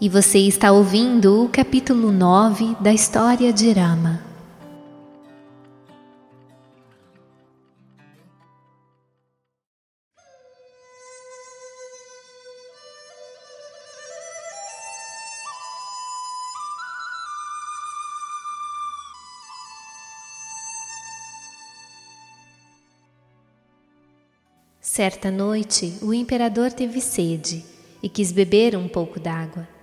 E você está ouvindo o capítulo 9 da história de Rama. Certa noite, o imperador teve sede e quis beber um pouco d'água.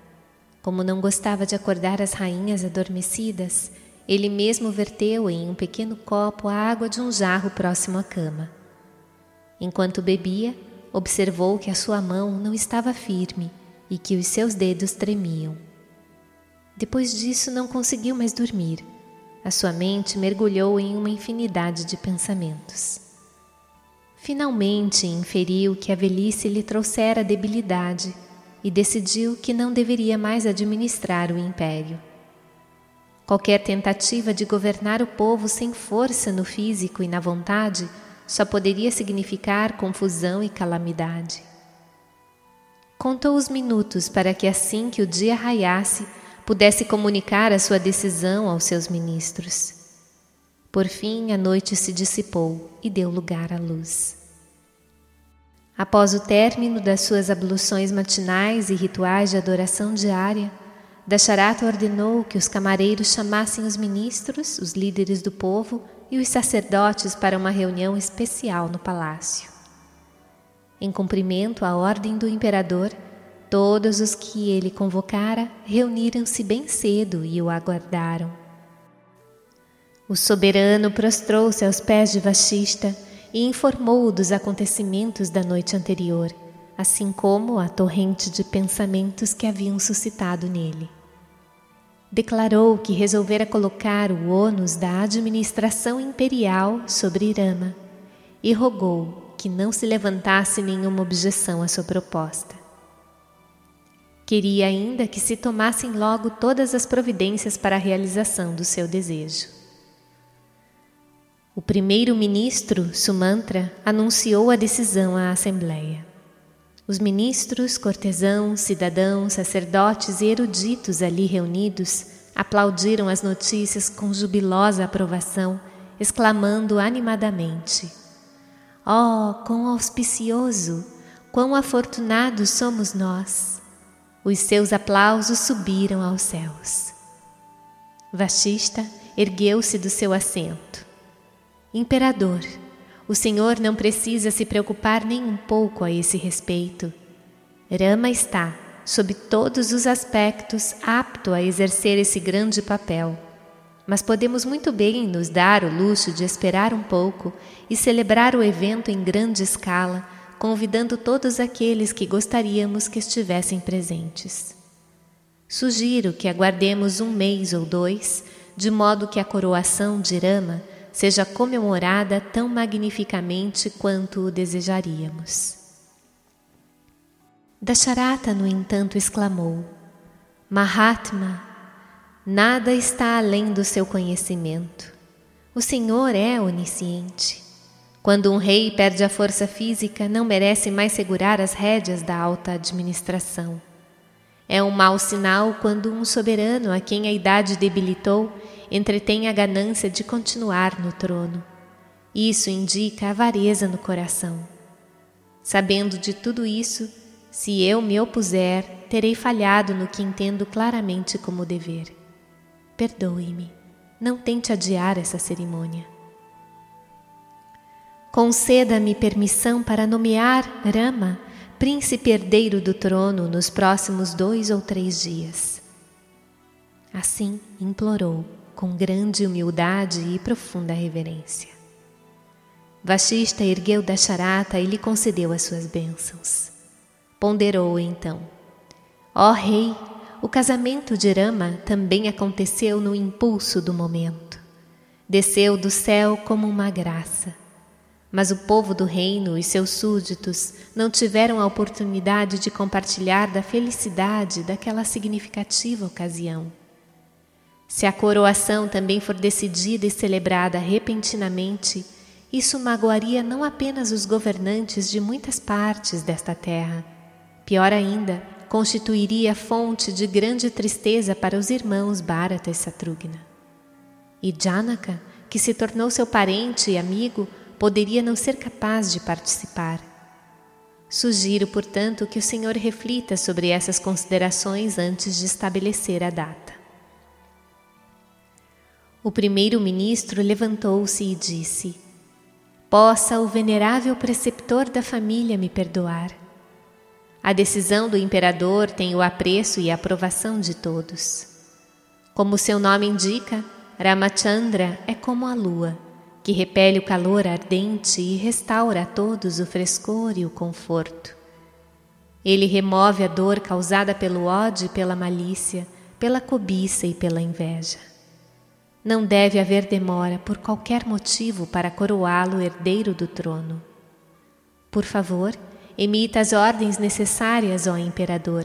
Como não gostava de acordar as rainhas adormecidas, ele mesmo verteu em um pequeno copo a água de um jarro próximo à cama. Enquanto bebia, observou que a sua mão não estava firme e que os seus dedos tremiam. Depois disso, não conseguiu mais dormir. A sua mente mergulhou em uma infinidade de pensamentos. Finalmente inferiu que a velhice lhe trouxera debilidade e decidiu que não deveria mais administrar o império. Qualquer tentativa de governar o povo sem força no físico e na vontade só poderia significar confusão e calamidade. Contou os minutos para que, assim que o dia raiasse, pudesse comunicar a sua decisão aos seus ministros. Por fim, a noite se dissipou e deu lugar à luz. Após o término das suas abluções matinais e rituais de adoração diária, Dasharata ordenou que os camareiros chamassem os ministros, os líderes do povo e os sacerdotes para uma reunião especial no palácio. Em cumprimento à ordem do imperador, todos os que ele convocara reuniram-se bem cedo e o aguardaram. O soberano prostrou-se aos pés de Vashista e informou-o dos acontecimentos da noite anterior, assim como a torrente de pensamentos que haviam suscitado nele. Declarou que resolvera colocar o ônus da administração imperial sobre Irama e rogou que não se levantasse nenhuma objeção à sua proposta. Queria ainda que se tomassem logo todas as providências para a realização do seu desejo. O primeiro-ministro, Sumantra, anunciou a decisão à Assembleia. Os ministros, cortesãos, cidadãos, sacerdotes e eruditos ali reunidos aplaudiram as notícias com jubilosa aprovação, exclamando animadamente: Oh, quão auspicioso, quão afortunados somos nós! Os seus aplausos subiram aos céus. Vashista ergueu-se do seu assento. Imperador, o Senhor não precisa se preocupar nem um pouco a esse respeito. Rama está, sob todos os aspectos, apto a exercer esse grande papel. Mas podemos muito bem nos dar o luxo de esperar um pouco e celebrar o evento em grande escala, convidando todos aqueles que gostaríamos que estivessem presentes. Sugiro que aguardemos um mês ou dois, de modo que a coroação de Rama seja comemorada tão magnificamente quanto o desejaríamos. Dasharata, no entanto, exclamou: Mahatma, nada está além do seu conhecimento. O Senhor é onisciente. Quando um rei perde a força física, não merece mais segurar as rédeas da alta administração. É um mau sinal quando um soberano a quem a idade debilitou entretém a ganância de continuar no trono. Isso indica avareza no coração. Sabendo de tudo isso, se eu me opuser, terei falhado no que entendo claramente como dever. Perdoe-me, não tente adiar essa cerimônia. Conceda-me permissão para nomear Rama príncipe herdeiro do trono nos próximos dois ou três dias. Assim implorou com grande humildade e profunda reverência. Vashista ergueu da charata e lhe concedeu as suas bênçãos. Ponderou então: Ó oh, rei, o casamento de Rama também aconteceu no impulso do momento. Desceu do céu como uma graça. Mas o povo do reino e seus súditos não tiveram a oportunidade de compartilhar da felicidade daquela significativa ocasião. Se a coroação também for decidida e celebrada repentinamente, isso magoaria não apenas os governantes de muitas partes desta terra, pior ainda, constituiria fonte de grande tristeza para os irmãos Bharata e Satrugna. E Janaka, que se tornou seu parente e amigo, poderia não ser capaz de participar. Sugiro, portanto, que o Senhor reflita sobre essas considerações antes de estabelecer a data. O primeiro-ministro levantou-se e disse: Possa o venerável preceptor da família me perdoar. A decisão do imperador tem o apreço e aprovação de todos. Como seu nome indica, Ramachandra é como a lua que repele o calor ardente e restaura a todos o frescor e o conforto. Ele remove a dor causada pelo ódio e pela malícia, pela cobiça e pela inveja. Não deve haver demora por qualquer motivo para coroá-lo herdeiro do trono. Por favor, emita as ordens necessárias, ó imperador.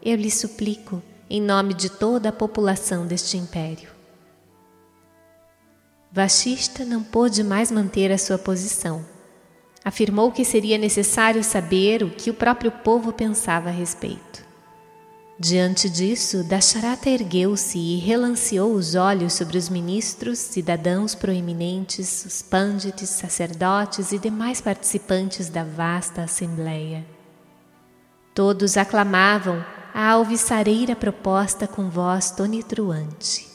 Eu lhe suplico, em nome de toda a população deste império. Vashista não pôde mais manter a sua posição. Afirmou que seria necessário saber o que o próprio povo pensava a respeito. Diante disso, Dasharata ergueu-se e relanceou os olhos sobre os ministros, cidadãos proeminentes, os pândites, sacerdotes e demais participantes da vasta assembleia. Todos aclamavam a alvissareira proposta com voz tonitruante.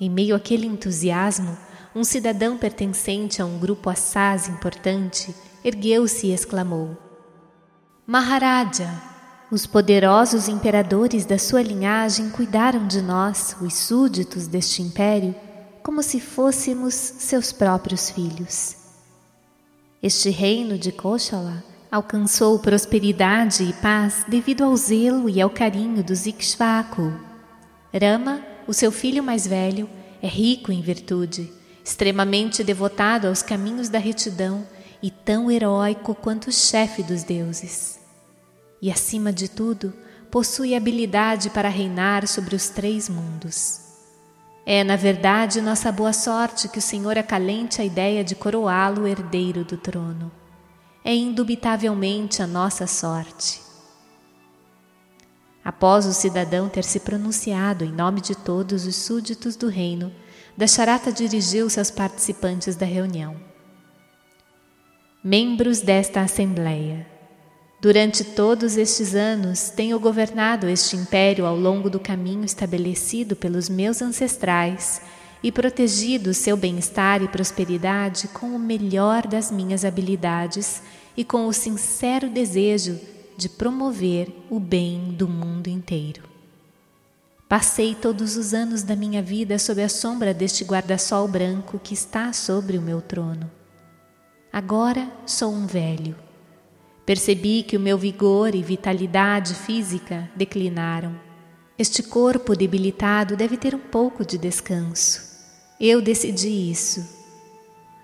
Em meio àquele entusiasmo, um cidadão pertencente a um grupo assaz importante ergueu-se e exclamou: Maharaja, os poderosos imperadores da sua linhagem cuidaram de nós, os súditos deste império, como se fôssemos seus próprios filhos. Este reino de Koshala alcançou prosperidade e paz devido ao zelo e ao carinho dos Ikshvaku. Rama o seu filho mais velho, é rico em virtude, extremamente devotado aos caminhos da retidão e tão heróico quanto o chefe dos deuses. E, acima de tudo, possui habilidade para reinar sobre os três mundos. É, na verdade, nossa boa sorte que o Senhor acalente a ideia de coroá-lo herdeiro do trono. É indubitavelmente a nossa sorte. Após o cidadão ter se pronunciado em nome de todos os súditos do reino, Dasharata dirigiu-se aos participantes da reunião. Membros desta Assembleia, durante todos estes anos tenho governado este império ao longo do caminho estabelecido pelos meus ancestrais e protegido seu bem-estar e prosperidade com o melhor das minhas habilidades e com o sincero desejo de promover o bem do mundo inteiro. Passei todos os anos da minha vida sob a sombra deste guarda-sol branco que está sobre o meu trono. Agora sou um velho. Percebi que o meu vigor e vitalidade física declinaram. Este corpo debilitado deve ter um pouco de descanso. Eu decidi isso.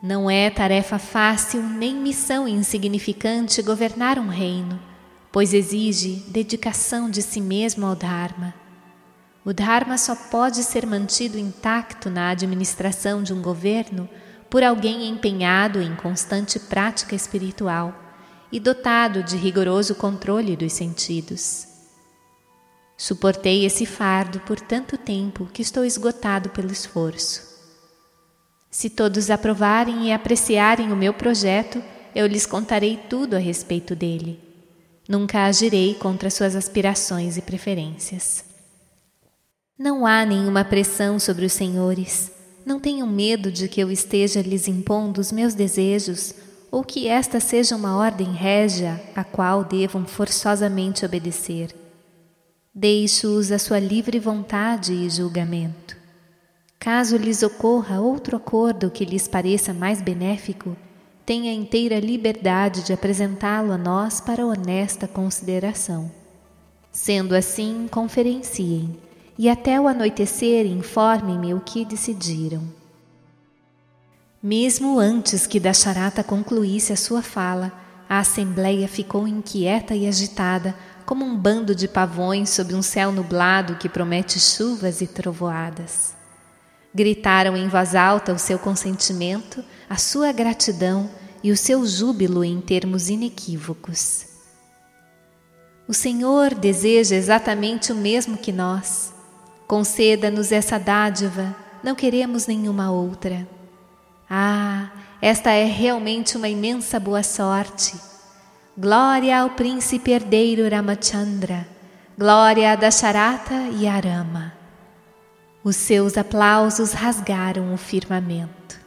Não é tarefa fácil nem missão insignificante governar um reino pois exige dedicação de si mesmo ao Dharma. O Dharma só pode ser mantido intacto na administração de um governo por alguém empenhado em constante prática espiritual e dotado de rigoroso controle dos sentidos. Suportei esse fardo por tanto tempo que estou esgotado pelo esforço. Se todos aprovarem e apreciarem o meu projeto, eu lhes contarei tudo a respeito dele. Nunca agirei contra suas aspirações e preferências. Não há nenhuma pressão sobre os senhores. Não tenham medo de que eu esteja lhes impondo os meus desejos ou que esta seja uma ordem régia a qual devam forçosamente obedecer. Deixo-os à sua livre vontade e julgamento. Caso lhes ocorra outro acordo que lhes pareça mais benéfico, tem a inteira liberdade de apresentá-lo a nós para honesta consideração. Sendo assim, conferenciem e até o anoitecer informem-me o que decidiram. Mesmo antes que Dasharata concluísse a sua fala, a assembleia ficou inquieta e agitada, como um bando de pavões sob um céu nublado que promete chuvas e trovoadas. Gritaram em voz alta o seu consentimento, a sua gratidão e o seu júbilo em termos inequívocos. O Senhor deseja exatamente o mesmo que nós. Conceda-nos essa dádiva, não queremos nenhuma outra. Ah, esta é realmente uma imensa boa sorte. Glória ao príncipe herdeiro Ramachandra, glória a Dasharata e Arama. Os seus aplausos rasgaram o firmamento.